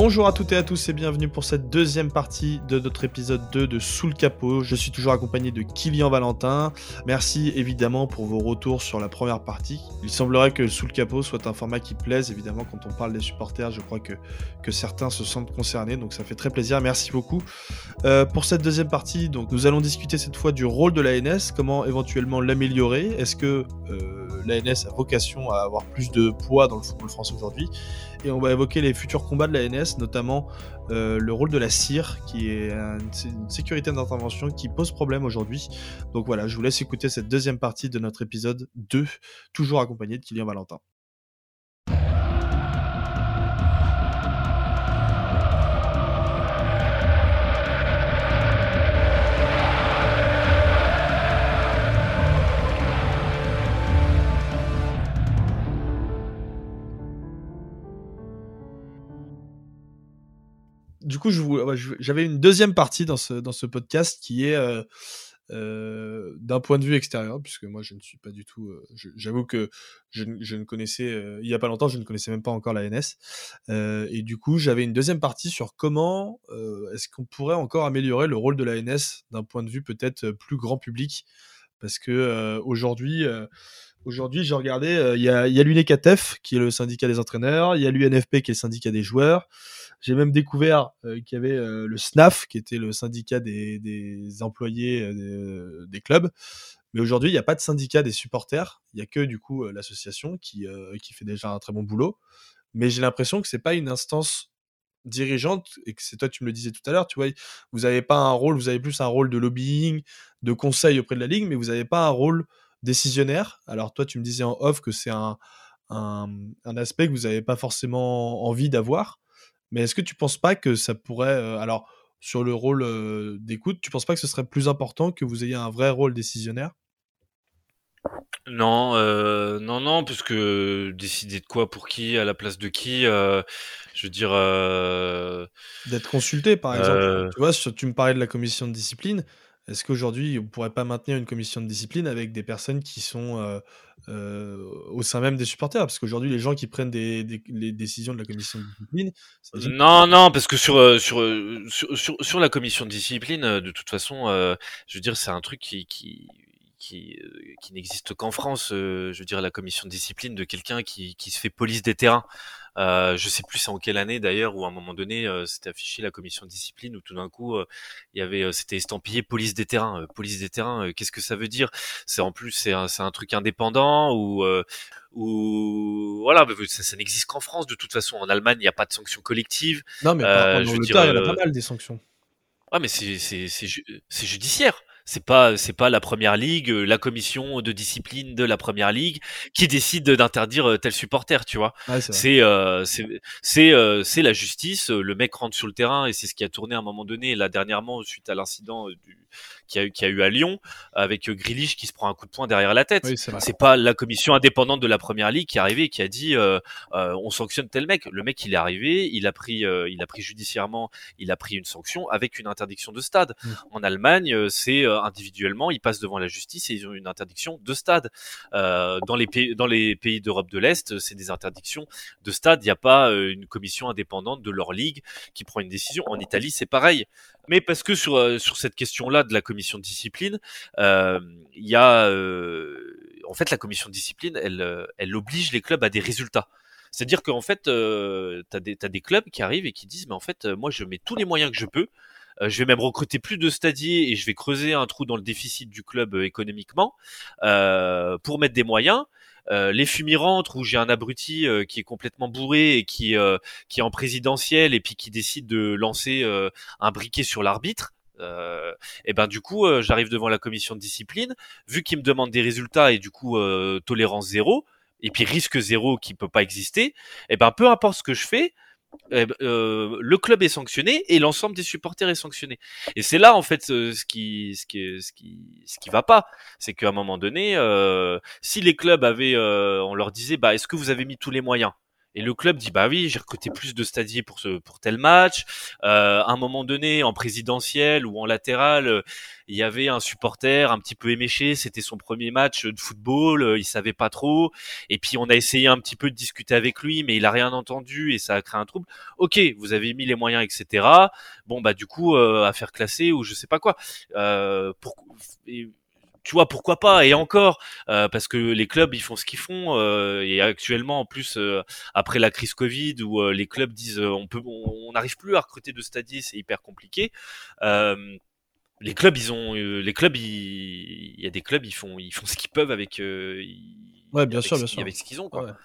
Bonjour à toutes et à tous et bienvenue pour cette deuxième partie de notre épisode 2 de Sous le capot. Je suis toujours accompagné de Kylian Valentin. Merci évidemment pour vos retours sur la première partie. Il semblerait que Sous le capot soit un format qui plaise évidemment quand on parle des supporters. Je crois que, certains se sentent concernés donc ça fait très plaisir. Merci beaucoup. Euh, pour cette deuxième partie, donc, nous allons discuter cette fois du rôle de l'ANS, comment éventuellement l'améliorer. Est-ce que euh, l'ANS a vocation à avoir plus de poids dans le football français aujourd'hui? Et on va évoquer les futurs combats de la Notamment euh, le rôle de la CIR, qui est une sécurité d'intervention qui pose problème aujourd'hui. Donc voilà, je vous laisse écouter cette deuxième partie de notre épisode 2, toujours accompagné de Kylian Valentin. Du coup, j'avais une deuxième partie dans ce, dans ce podcast qui est euh, euh, d'un point de vue extérieur, puisque moi, je ne suis pas du tout. Euh, j'avoue que je, ne connaissais, il n'y a pas longtemps, je ne connaissais même pas encore la NS. et du coup, j'avais une deuxième partie sur comment est-ce qu'on pourrait encore améliorer le rôle de la NS d'un point de vue peut-être plus grand public? Parce que aujourd'hui. Aujourd'hui, j'ai regardé, il y a, y a l'UNECATEF, qui est le syndicat des entraîneurs, il y a l'UNFP, qui est le syndicat des joueurs, j'ai même découvert euh, qu'il y avait euh, le SNAF, qui était le syndicat des, employés euh, des, clubs. Mais aujourd'hui, il n'y a pas de syndicat des supporters. Il n'y a que du coup l'association qui, qui fait déjà un très bon boulot. Mais j'ai l'impression que c'est pas une instance dirigeante et que c'est toi tu me le disais tout à l'heure tu vois vous n'avez pas un rôle vous avez plus un rôle de lobbying de conseil auprès de la ligue mais vous n'avez pas un rôle décisionnaire alors toi tu me disais en off que c'est un, un, aspect que vous n'avez pas forcément envie d'avoir mais est-ce que tu penses pas que ça pourrait. Euh, alors, sur le rôle euh, d'écoute, tu penses pas que ce serait plus important que vous ayez un vrai rôle décisionnaire? Non, euh, non, non, parce que décider de quoi pour qui, à la place de qui, je veux dire. D'être consulté, par exemple. Tu vois, tu me parlais de la commission de discipline. Est-ce qu'aujourd'hui, on ne pourrait pas maintenir une commission de discipline avec des personnes qui sont euh, euh, au sein même des supporters? Parce qu'aujourd'hui, les gens qui prennent des, les décisions de la commission de discipline. Non, non, parce que sur, euh, sur, sur, sur, la commission de discipline, de toute façon, je veux dire, c'est un truc qui, qui qui, qui n'existe qu'en France, je veux dire la commission de discipline de quelqu'un qui, qui se fait police des terrains. Euh, je sais plus en quelle année d'ailleurs où à un moment donné euh, c'était affiché la commission de discipline où tout d'un coup euh, il y avait euh, c'était estampillé police des terrains. police des terrains, qu'est-ce que ça veut dire? C'est en plus c'est un, un truc indépendant ou ou voilà ça, ça n'existe qu'en France de toute façon. En Allemagne il n'y a pas de sanctions collectives. Non mais par contre, il y a pas mal des sanctions. Ouais mais c'est c'est c'est judiciaire c'est pas c'est pas la première ligue, euh, la commission de discipline de la première ligue qui décide d'interdire euh, tel supporter, tu vois. c'est euh, c'est c'est la justice. Le mec rentre sur le terrain et c'est ce qui a tourné à un moment donné là dernièrement suite à l'incident du qui a, eu, qui a eu à Lyon avec Grilich qui se prend un coup de poing derrière la tête. c'est pas la commission indépendante de la première ligue qui est arrivée et qui a dit euh, euh, on sanctionne tel mec. Le mec il est arrivé, il a pris, euh, il a pris judiciairement, il a pris une sanction avec une interdiction de stade. Mm. En Allemagne, c'est individuellement, ils passent devant la justice et ils ont une interdiction de stade. dans les pays, dans les pays d'Europe de l'Est, c'est des interdictions de stade. Il n'y a pas une commission indépendante de leur ligue qui prend une décision. En Italie, c'est pareil. Mais parce que sur sur cette question-là de la commission de discipline, euh, il y a euh, en fait la commission de discipline, elle, euh, elle oblige les clubs à des résultats. C'est-à-dire qu'en fait, euh, tu as, des clubs qui arrivent et qui disent, mais en fait, moi, je mets tous les moyens que je peux. je vais même recruter plus de stadiers et je vais creuser un trou dans le déficit du club économiquement pour mettre des moyens. Les fumis rentrent où j'ai un abruti qui est complètement bourré et qui, qui est en présidentiel et puis qui décide de lancer un briquet sur l'arbitre. Euh, et ben du coup, euh, j'arrive devant la commission de discipline, vu qu'il me demande des résultats et du coup euh, tolérance zéro, et puis risque zéro qui peut pas exister. Et ben peu importe ce que je fais, eh ben, le club est sanctionné et l'ensemble des supporters est sanctionné. Et c'est là en fait ce qui ce qui ce qui ce qui va pas, c'est qu'à un moment donné, si les clubs avaient, on leur disait bah est-ce que vous avez mis tous les moyens? Et le club dit bah oui, j'ai recruté plus de stadiers pour ce pour tel match. Euh, à un moment donné, en présidentiel ou en latéral, il y avait un supporter un petit peu éméché. C'était son premier match de football, il savait pas trop. Et puis on a essayé un petit peu de discuter avec lui, mais il a rien entendu et ça a créé un trouble. Ok, vous avez mis les moyens, etc. Bon bah du coup à faire classer ou je sais pas quoi. pour, tu vois pourquoi pas et encore euh, parce que les clubs ils font ce qu'ils font euh, et actuellement en plus euh, après la crise Covid où les clubs disent on peut on n'arrive plus à recruter de stadiers c'est hyper compliqué les clubs ils ont les clubs il y a des clubs ils font ils font ce qu'ils peuvent avec ouais bien sûr bien sûr avec ce qu'ils ont quoi.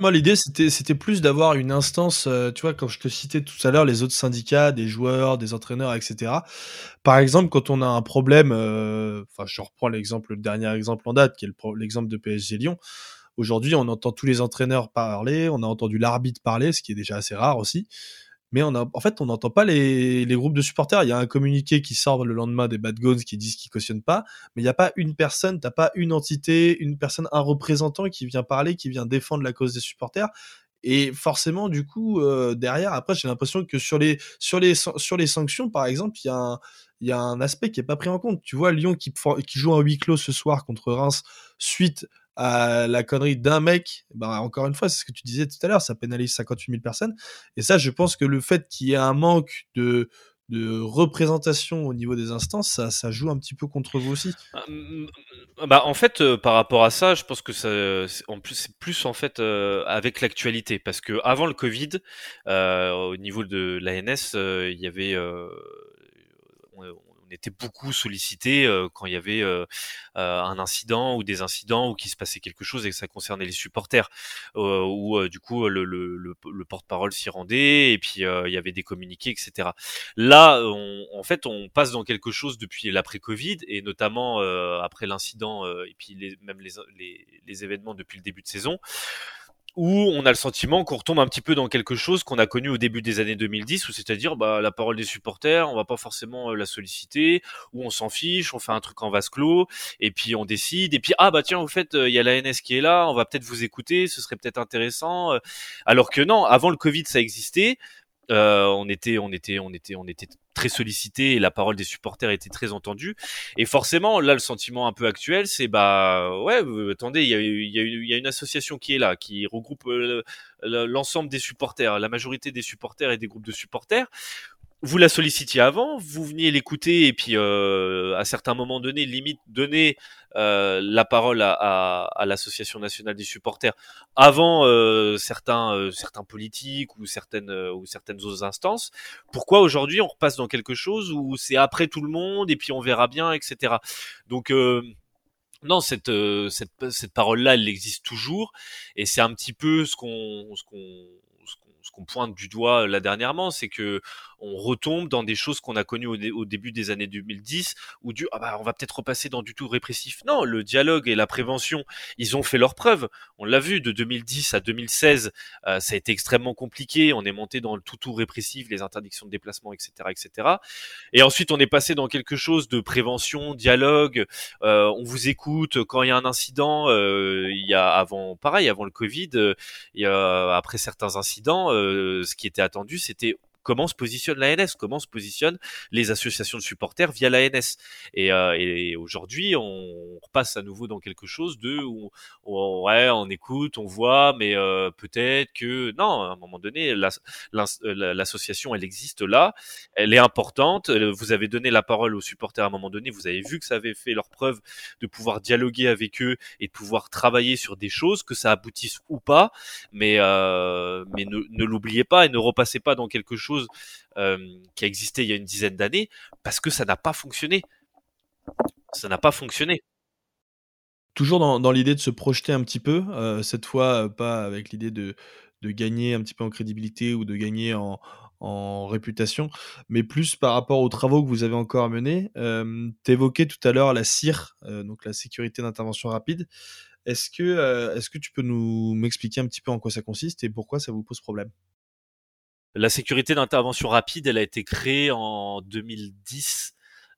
Moi, l'idée, c'était, plus d'avoir une instance, euh, tu vois, quand je te citais tout à l'heure les autres syndicats, des joueurs, des entraîneurs, etc. Par exemple, quand on a un problème, euh, enfin, je reprends l'exemple, le dernier exemple en date, qui est l'exemple de PSG Lyon. Aujourd'hui, on entend tous les entraîneurs parler, on a entendu l'arbitre parler, ce qui est déjà assez rare aussi mais on a, en fait, on n'entend pas les, groupes de supporters. Il y a un communiqué qui sort le lendemain des Bad Guns qui disent qu'ils cautionnent pas, mais il n'y a pas une personne, t'as pas une entité, une personne, un représentant qui vient parler, qui vient défendre la cause des supporters. Et forcément, du coup, euh, derrière, après, j'ai l'impression que sur les, sur les, sur les sanctions, par exemple, il y a un, il y a un aspect qui est pas pris en compte. Tu vois, Lyon qui, qui joue en huis clos ce soir contre Reims suite à la connerie d'un mec, bah encore une fois, c'est ce que tu disais tout à l'heure, ça pénalise 58 000 personnes. Et ça, je pense que le fait qu'il y ait un manque de, représentation au niveau des instances, ça, ça joue un petit peu contre vous aussi. Ah, bah, en fait, euh, par rapport à ça, je pense que c'est plus en fait euh, avec l'actualité, parce que avant le Covid, euh, au niveau de l'ANS, il y avait était beaucoup sollicité euh, quand il y avait un incident ou des incidents ou qu'il se passait quelque chose et que ça concernait les supporters, où du coup le, le, le, porte-parole s'y rendait et puis il y avait des communiqués, etc. Là, on, en fait, on passe dans quelque chose depuis l'après-Covid et notamment après l'incident et puis les, même les, les, les événements depuis le début de saison où on a le sentiment qu'on retombe un petit peu dans quelque chose qu'on a connu au début des années 2010, où c'est-à-dire bah, la parole des supporters, on va pas forcément euh, la solliciter, où on s'en fiche, on fait un truc en vase clos, et puis on décide, et puis ah bah tiens, au fait, euh, il y a la NS qui est là, on va peut-être vous écouter, ce serait peut-être intéressant. Euh. Alors que non, avant le Covid, ça existait, euh, on était, on était, on était, on était très sollicité et la parole des supporters était très entendue. Et forcément, là, le sentiment un peu actuel, c'est bah ouais, attendez, il y a, y, a, y a, une association qui est là, qui regroupe euh, l'ensemble des supporters, la majorité des supporters et des groupes de supporters vous la sollicitiez avant, vous veniez l'écouter et puis euh, à certains moments donnés, limite donner euh, la parole à, à, à l'association nationale des supporters avant euh, certains euh, certains politiques ou certaines euh, ou certaines autres instances. Pourquoi aujourd'hui on repasse dans quelque chose où c'est après tout le monde et puis on verra bien, etc. Donc non, cette, cette, cette parole-là, elle existe toujours, et c'est un petit peu ce qu'on ce qu'on ce qu'on pointe du doigt là dernièrement, c'est que on retombe dans des choses qu'on a connues au, début des années 2010, où du ah bah on va peut-être repasser dans du tout répressif. Non, le dialogue et la prévention, ils ont fait leur preuve. On l'a vu de 2010 à 2016, euh, ça a été extrêmement compliqué. On est monté dans le tout tout répressif, les interdictions de déplacement, etc., etc. Et ensuite on est passé dans quelque chose de prévention, dialogue. Euh, on vous écoute quand il y a un incident. Euh, il y a avant, pareil, avant le Covid, et après certains incidents, ce qui était attendu, c'était comment se positionne l'ANS, comment se positionnent les associations de supporters via l'ANS. Et, euh, et aujourd'hui, on repasse à nouveau dans quelque chose de où, ouais, on écoute, on voit, mais euh, peut-être que non, à un moment donné, l'association, elle existe là, elle est importante. Vous avez donné la parole aux supporters à un moment donné, vous avez vu que ça avait fait leur preuve de pouvoir dialoguer avec eux et de pouvoir travailler sur des choses, que ça aboutisse ou pas, mais euh, mais ne, ne l'oubliez pas et ne repassez pas dans quelque chose euh, qui a existé il y a une dizaine d'années parce que ça n'a pas fonctionné. Ça n'a pas fonctionné. Toujours dans, l'idée de se projeter un petit peu, euh, cette fois euh, pas avec l'idée de, gagner un petit peu en crédibilité ou de gagner en, réputation, mais plus par rapport aux travaux que vous avez encore à mener. tu évoquais tout à l'heure la CIR, donc la sécurité d'intervention rapide. Est-ce que, est-ce que tu peux nous m'expliquer un petit peu en quoi ça consiste et pourquoi ça vous pose problème? La sécurité d'intervention rapide, elle a été créée en 2010.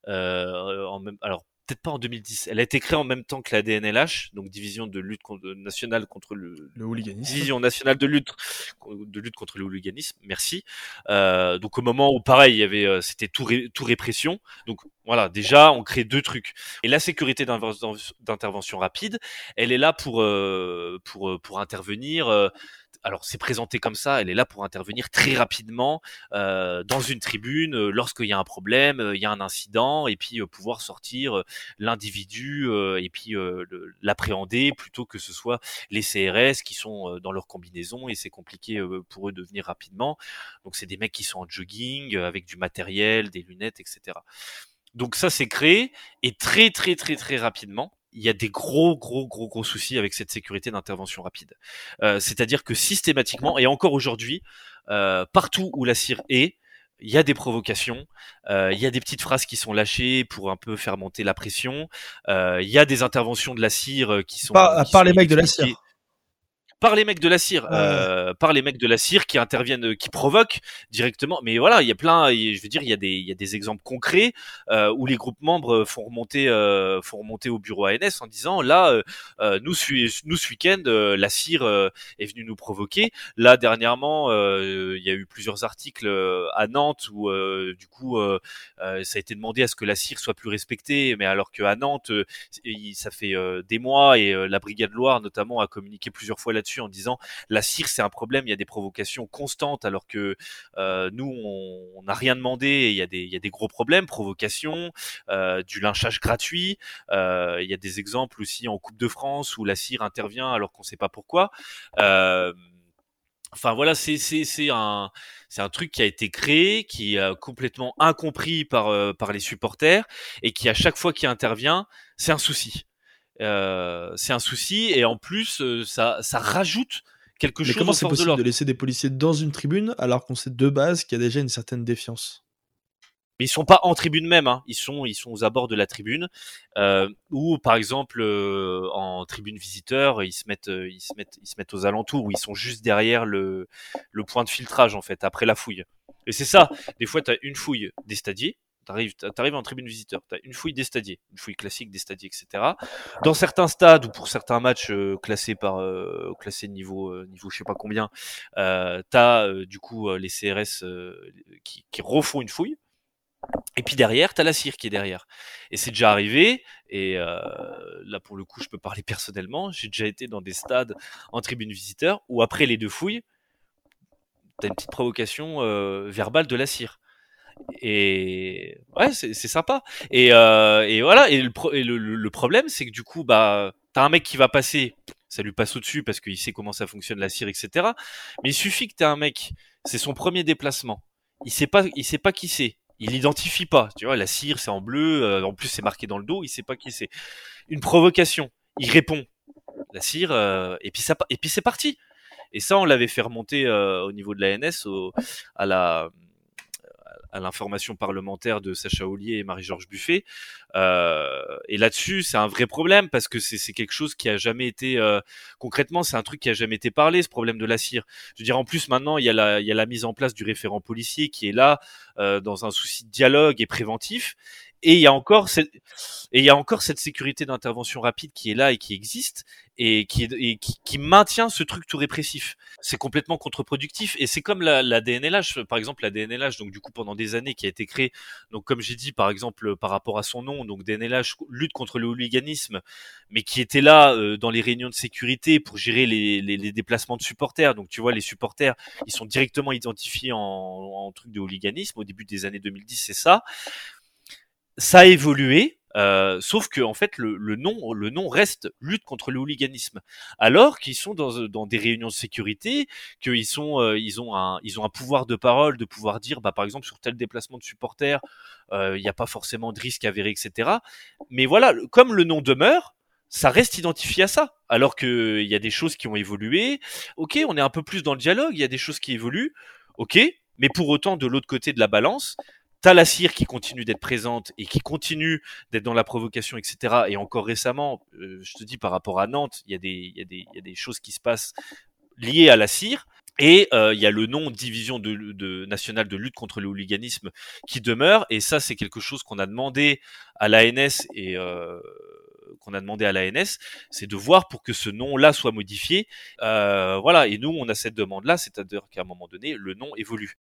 Euh, en même, alors peut-être pas en 2010. Elle a été créée en même temps que la DNLH, donc division de lutte nationale contre le, le hooliganisme. Division nationale de lutte de lutte contre le hooliganisme. Merci. Euh, donc au moment où pareil, il y avait, euh, c'était tout, tout répression. Donc voilà, déjà on crée deux trucs. Et la sécurité d'intervention rapide, elle est là pour euh, pour pour intervenir alors c'est présenté comme ça, elle est là pour intervenir très rapidement euh, dans une tribune euh, lorsqu'il y a un problème, euh, il y a un incident, et puis pouvoir sortir l'individu et puis l'appréhender plutôt que ce soit les CRS qui sont dans leur combinaison et c'est compliqué pour eux de venir rapidement. Donc c'est des mecs qui sont en jogging avec du matériel, des lunettes, etc. Donc ça c'est créé et très très très très rapidement il y a des gros, gros, gros, gros soucis avec cette sécurité d'intervention rapide. Euh, c'est-à-dire que systématiquement, et encore aujourd'hui, euh, partout où la cire est, il y a des provocations, euh, il y a des petites phrases qui sont lâchées pour un peu faire monter la pression, il y a des interventions de la cire qui sont... à part les mecs de la cire par les mecs de la cire, euh, par les mecs de la cire qui interviennent, qui provoquent directement. Mais voilà, il y a plein, je veux dire, il y a des, il y a des exemples concrets euh, où les groupes membres font remonter, euh, font remonter au bureau ANS en disant là, euh, euh, nous, nous ce week-end, euh, la cire est venue nous provoquer. Là, dernièrement, il y a eu plusieurs articles à Nantes où du coup, ça a été demandé à ce que la cire soit plus respectée, mais alors qu'à Nantes, ça fait des mois et la brigade Loire notamment a communiqué plusieurs fois là-dessus en disant la cire c'est un problème, il y a des provocations constantes alors que euh, nous on n'a rien demandé, il y a des gros problèmes, provocations, euh, du lynchage gratuit, euh, il y a des exemples aussi en Coupe de France où la cire intervient alors qu'on sait pas pourquoi. Enfin voilà, c'est un truc qui a été créé, qui est complètement incompris par par les supporters et qui à chaque fois qu'il intervient, c'est un souci. Euh, c'est un souci et en plus euh, ça, ça rajoute quelque chose. Comment c'est possible de, laisser des policiers dans une tribune alors qu'on sait de base qu'il y a déjà une certaine défiance? Mais ils sont pas en tribune même, hein. ils sont ils sont aux abords de la tribune euh, ou par exemple euh, en tribune visiteur ils se mettent ils se mettent ils se mettent aux alentours où ils sont juste derrière le le point de filtrage en fait après la fouille. Et c'est ça, des fois tu as une fouille des stadiers T'arrives, t'arrives en tribune visiteur, t'as une fouille des stadiers, une fouille classique des stadiers, etc. Dans certains stades ou pour certains matchs euh, classés par euh, classés niveau euh, niveau je sais pas combien, euh, t'as euh, du coup les CRS qui, qui refont une fouille. Et puis derrière, t'as la CIR qui est derrière. Et c'est déjà arrivé. Et là, pour le coup, je peux parler personnellement. J'ai déjà été dans des stades en tribune visiteur où après les deux fouilles, t'as une petite provocation verbale de la CIR. Et ouais, c'est sympa. Et, euh, et voilà. Et, le, le, problème, c'est que du coup, bah, t'as un mec qui va passer, ça lui passe au-dessus parce qu'il sait comment ça fonctionne la cire, etc. Mais il suffit que t'aies un mec, c'est son premier déplacement. Il sait pas, il sait pas qui c'est. Il l'identifie pas. Tu vois, la cire, c'est en bleu. Euh, en plus, c'est marqué dans le dos. Il sait pas qui c'est. Une provocation. Il répond. La cire. Euh, et puis ça, et puis c'est parti. Et ça, on l'avait fait remonter euh, au niveau de l'ANS, à la à l'information parlementaire de Sacha Ollier et Marie-Georges Buffet. Euh, et là-dessus, c'est un vrai problème parce que c'est quelque chose qui a jamais été euh, concrètement, c'est un truc qui a jamais été parlé, ce problème de la cire. Je veux dire, en plus maintenant, il y a la, il y a la mise en place du référent policier qui est là euh, dans un souci de dialogue et préventif. Et il y a encore cette, et il y a encore cette sécurité d'intervention rapide qui est là et qui existe et qui, et qui, qui maintient ce truc tout répressif. C'est complètement contre-productif et c'est comme la, la, DNLH, par exemple la DNLH, donc du coup pendant des années qui a été créée, donc comme j'ai dit par exemple par rapport à son nom, donc DNLH lutte contre le hooliganisme, mais qui était là euh, dans les réunions de sécurité pour gérer les, les, les, déplacements de supporters. Donc tu vois les supporters, ils sont directement identifiés en, en truc de hooliganisme au début des années 2010, c'est ça ça a évolué, euh, sauf que en fait le, le, nom le nom reste lutte contre le hooliganisme. Alors qu'ils sont dans, dans des réunions de sécurité qu'ils sont euh, ils ont un ils ont un pouvoir de parole de pouvoir dire bah par exemple sur tel déplacement de supporters euh, il n'y a pas forcément de risque avéré etc mais voilà comme le nom demeure ça reste identifié à ça. Alors que il y a des choses qui ont évolué. Ok on est un peu plus dans le dialogue il y a des choses qui évoluent. Ok mais pour autant de l'autre côté de la balance T'as la cire qui continue d'être présente et qui continue d'être dans la provocation, etc. Et encore récemment, euh, je te dis par rapport à Nantes, il y, a des, choses qui se passent liées à la cire. Et il y a le nom division nationale de lutte contre le hooliganisme qui demeure. Et ça, c'est quelque chose qu'on a demandé à l'ANS et qu'on a demandé à l'ANS, c'est de voir pour que ce nom-là soit modifié. voilà. Et nous, on a cette demande-là, c'est-à-dire qu'à un moment donné, le nom évolue.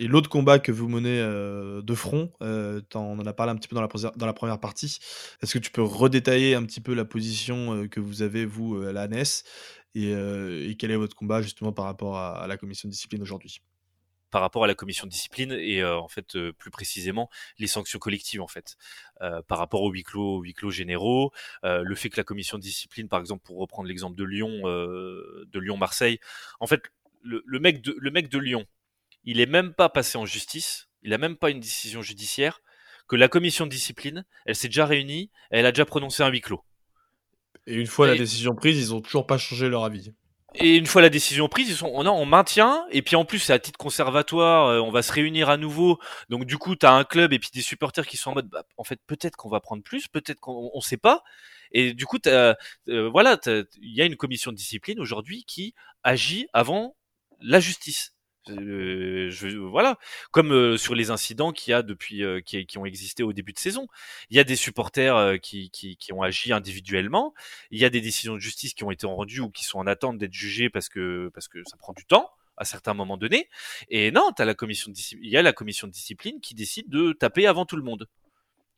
Et l'autre combat que vous menez de front, on en a parlé un petit peu dans la, la première partie. Est-ce que tu peux redétailler un petit peu la position que vous avez, vous, à l'ANS et, et, quel est votre combat justement par rapport à, la commission de discipline aujourd'hui? Par rapport à la commission de discipline et en fait plus précisément les sanctions collectives en fait. Par rapport aux huis clos, huis clos généraux, le fait que la commission de discipline par exemple pour reprendre l'exemple de Lyon de Lyon Marseille, en fait le mec de Lyon il est même pas passé en justice, il a même pas une décision judiciaire, que la commission de discipline, elle s'est déjà réunie, elle a déjà prononcé un huis clos. Et une fois la décision prise, ils ont toujours pas changé leur avis. Et une fois la décision prise, ils sont, non, on maintient, et puis en plus, c'est à titre conservatoire, euh, on va se réunir à nouveau. Donc, du coup, tu as un club et puis des supporters qui sont en mode, bah, en fait, peut-être qu'on va prendre plus, peut-être qu'on on sait pas. Et du coup, euh, voilà, il y a une commission de discipline aujourd'hui qui agit avant la justice. Euh, je, voilà, comme euh, sur les incidents qu'il y a depuis, euh, qui, qui, ont existé au début de saison. Il y a des supporters qui, qui, qui, ont agi individuellement. Il y a des décisions de justice qui ont été rendues ou qui sont en attente d'être jugées parce que parce que ça prend du temps à certains moments donnés. Et non, as la commission de il y a la commission de discipline qui décide de taper avant tout le monde.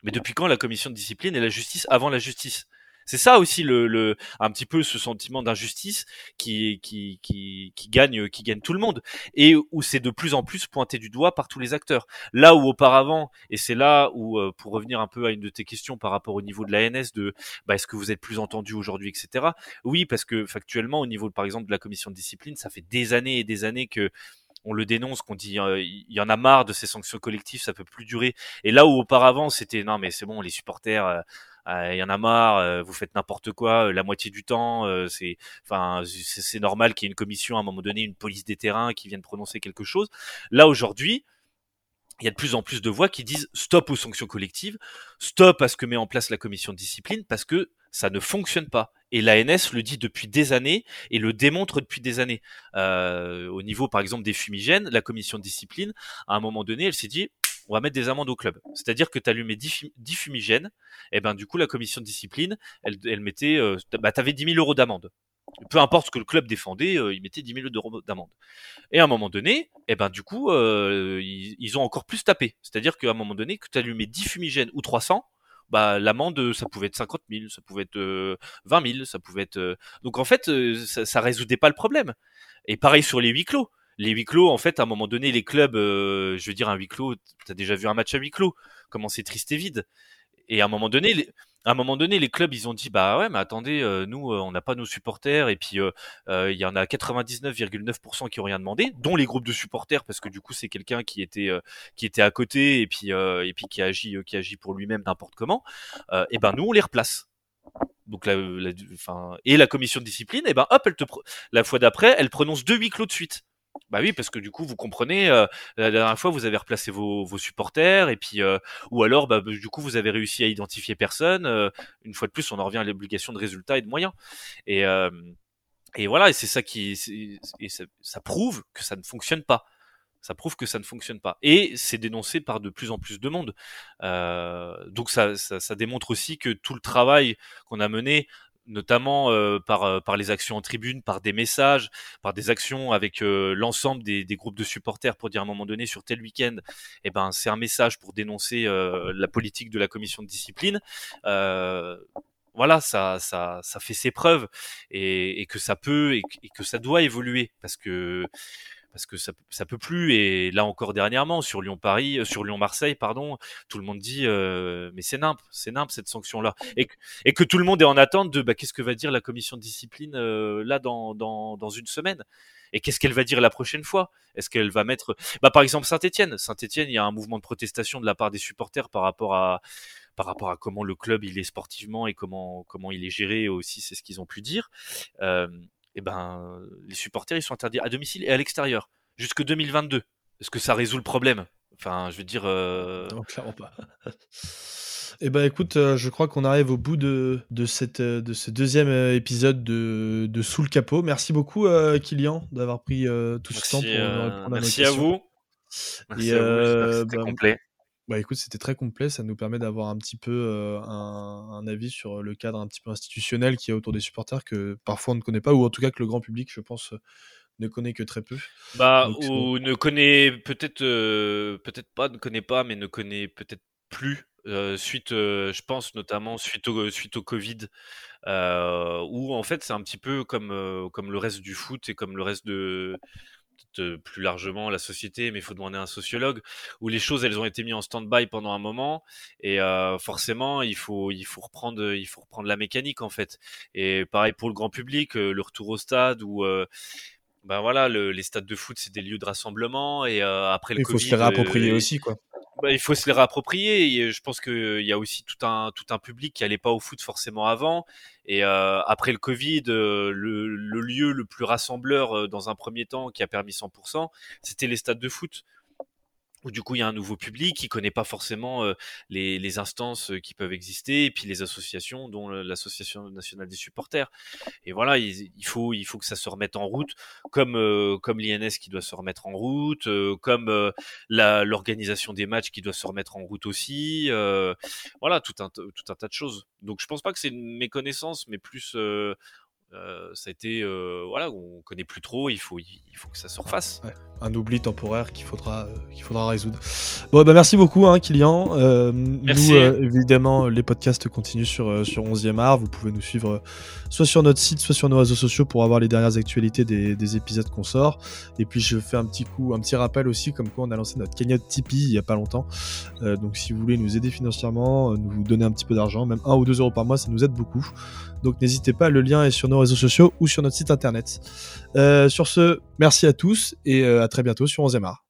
Mais depuis quand la commission de discipline et la justice avant la justice? C'est ça aussi le, le, un petit peu ce sentiment d'injustice qui, qui, qui, qui gagne, qui gagne tout le monde et où c'est de plus en plus pointé du doigt par tous les acteurs. Là où auparavant, et c'est là où, euh, pour revenir un peu à une de tes questions par rapport au niveau de l'ANS, de bah, est-ce que vous êtes plus entendu aujourd'hui, etc. Oui, parce que factuellement, au niveau par exemple de la commission de discipline, ça fait des années et des années que on le dénonce, qu'on dit euh, il y en a marre de ces sanctions collectives, ça peut plus durer. Et là où auparavant c'était non mais c'est bon, les supporters, euh, il y en a marre, euh, vous faites n'importe quoi euh, la moitié du temps, euh, c'est enfin c'est normal qu'il y ait une commission à un moment donné, une police des terrains qui vienne prononcer quelque chose. Là aujourd'hui, il y a de plus en plus de voix qui disent stop aux sanctions collectives, stop à ce que met en place la commission de discipline parce que ça ne fonctionne pas. Et l'ANS le dit depuis des années et le démontre depuis des années. Euh, au niveau, par exemple, des fumigènes, la commission de discipline, à un moment donné, elle s'est dit on va mettre des amendes au club. C'est-à-dire que tu allumais 10, 10 fumigènes, et ben du coup la commission de discipline, elle, mettait, euh, bah t'avais 10 000 euros d'amende. Peu importe ce que le club défendait, euh, il mettait 10 000 euros d'amende. Et à un moment donné, et ben du coup, euh, ils, ont encore plus tapé. C'est-à-dire qu'à un moment donné, que tu allumais 10 fumigènes ou 300, bah l'amende ça pouvait être 50 000, ça pouvait être 20 000, ça pouvait être. Donc en fait, ça, ça résoudait pas le problème. Et pareil sur les huis clos les huis clos, en fait, à un moment donné, les clubs, euh, je veux dire, un huis clos, t'as déjà vu un match à huis clos, comment c'est triste et vide. Et à un moment donné, les, à un moment donné, les clubs, ils ont dit, bah ouais, mais attendez, euh, nous, euh, on n'a pas nos supporters, et puis il y en a 99,9% qui ont rien demandé, dont les groupes de supporters, parce que du coup, c'est quelqu'un qui était qui était à côté, et puis et puis qui agit qui agit pour lui-même n'importe comment. et ben nous, on les replace. Donc et la commission de discipline, et ben hop, elle te la fois d'après, elle prononce deux huis clos de suite. Bah oui, parce que du coup, vous comprenez, euh, la dernière fois, vous avez replacé vos, vos supporters, et puis, euh, ou alors, bah, du coup, vous avez réussi à identifier personne. Euh, une fois de plus, on en revient à l'obligation de résultats et de moyens. Et, et voilà, et c'est ça qui, et ça, prouve que ça ne fonctionne pas. Ça prouve que ça ne fonctionne pas. Et c'est dénoncé par de plus en plus de monde. donc ça, ça, ça, démontre aussi que tout le travail qu'on a mené notamment euh, par, euh, par les actions en tribune, par des messages, par des actions avec euh, l'ensemble des, des, groupes de supporters pour dire à un moment donné sur tel week-end, eh ben c'est un message pour dénoncer la politique de la commission de discipline. voilà, ça, ça, ça fait ses preuves et, et que ça peut et, et, que ça doit évoluer parce que parce que ça, ça peut plus. Et là encore dernièrement, sur Lyon-Paris, euh, sur Lyon-Marseille, pardon, tout le monde dit euh, mais c'est nimp, c'est nimp cette sanction-là, et, et, que tout le monde est en attente de bah, qu'est-ce que va dire la commission de discipline euh, là dans, dans, dans une semaine. Et qu'est-ce qu'elle va dire la prochaine fois? Est-ce qu'elle va mettre, bah, par exemple Saint-Étienne. Saint-Étienne, il y a un mouvement de protestation de la part des supporters par rapport à par rapport à comment le club il est sportivement et comment comment il est géré aussi, c'est ce qu'ils ont pu dire. Euh, eh ben, les supporters ils sont interdits à domicile et à l'extérieur jusque 2022. Est-ce que ça résout le problème? Enfin, je veux dire. Euh... Non, clairement pas. Eh ben écoute, je crois qu'on arrive au bout de, de, cette, de ce deuxième épisode de, de Sous le capot. Merci beaucoup, Kylian, d'avoir pris tout ce temps pour répondre à Merci à vous. Merci à vous, c'était bah, complet. Bah écoute, c'était très complet. Ça nous permet d'avoir un petit peu un, avis sur le cadre un petit peu institutionnel qui est autour des supporters que parfois on ne connaît pas, ou en tout cas que le grand public, je pense, ne connaît que très peu. Bah, ou ne connaît peut-être, peut-être pas, ne connaît pas, mais ne connaît peut-être plus. suite, je pense notamment suite au, suite au Covid, où en fait c'est un petit peu comme, comme le reste du foot et comme le reste de, plus largement la société, mais il faut demander à un sociologue, où les choses elles ont été mises en stand-by pendant un moment, et euh, forcément il faut il faut reprendre il faut reprendre la mécanique en fait. Et pareil pour le grand public, le retour au stade ou ben voilà, les stades de foot c'est des lieux de rassemblement et après le il faut se les réapproprier aussi quoi. Bah, il faut se les réapproprier. Et je pense qu'il y a aussi tout un tout un public qui allait pas au foot forcément avant. Et euh, après le Covid, euh, le, le, lieu le plus rassembleur euh, dans un premier temps qui a permis 100%, c'était les stades de foot où du coup il y a un nouveau public qui connaît pas forcément euh, les, les, instances qui peuvent exister et puis les associations dont l'association nationale des supporters. Et voilà il, faut il faut que ça se remette en route comme euh, comme l'INS qui doit se remettre en route comme l'organisation des matchs qui doit se remettre en route aussi voilà tout un tout un tas de choses. Donc je pense pas que c'est une méconnaissance mais plus euh, ça a été euh, voilà on connaît plus trop il faut il faut que ça se refasse. Un oubli temporaire qu'il faudra euh, qu'il faudra résoudre. Bon bah merci beaucoup hein, Kylian. Nous évidemment les podcasts continuent sur sur 11e art. Vous pouvez nous suivre soit sur notre site soit sur nos réseaux sociaux pour avoir les dernières actualités des, des épisodes qu'on sort. Et puis je fais un petit coup un petit rappel aussi comme quoi on a lancé notre cagnotte Tipeee il y a pas longtemps. Donc si vous voulez nous aider financièrement nous donner un petit peu d'argent même 1 ou 2 euros par mois ça nous aide beaucoup donc n'hésitez pas, le lien est sur nos réseaux sociaux ou sur notre site internet. Euh, sur ce, merci à tous et euh, à très bientôt sur 11 art.